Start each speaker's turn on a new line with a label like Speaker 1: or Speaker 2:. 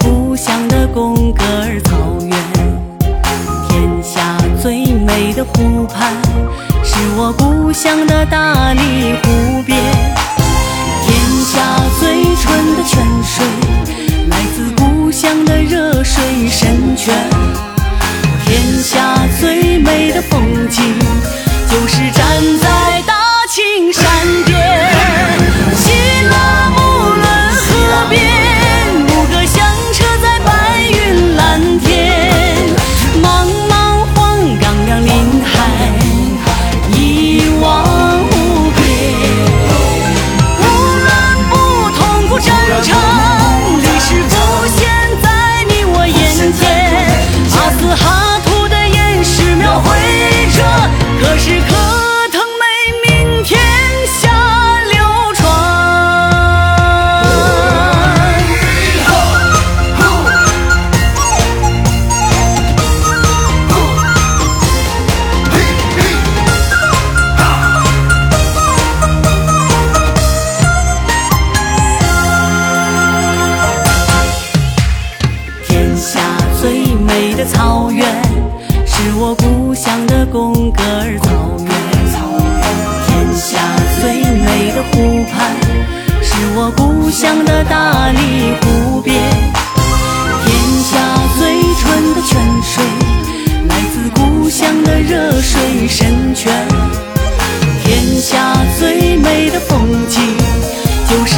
Speaker 1: 故乡的贡格尔草原。天下最美的湖畔，是我故乡的大理湖边。天下最纯的泉水，来自故乡的热水神泉。天下最美的风景，就是这草原，是我故乡的贡格尔草原。草原。天下最美的湖畔，是我故乡的大理湖边。天下最纯的泉水，来自故乡的热水深泉。天下最美的风景，就是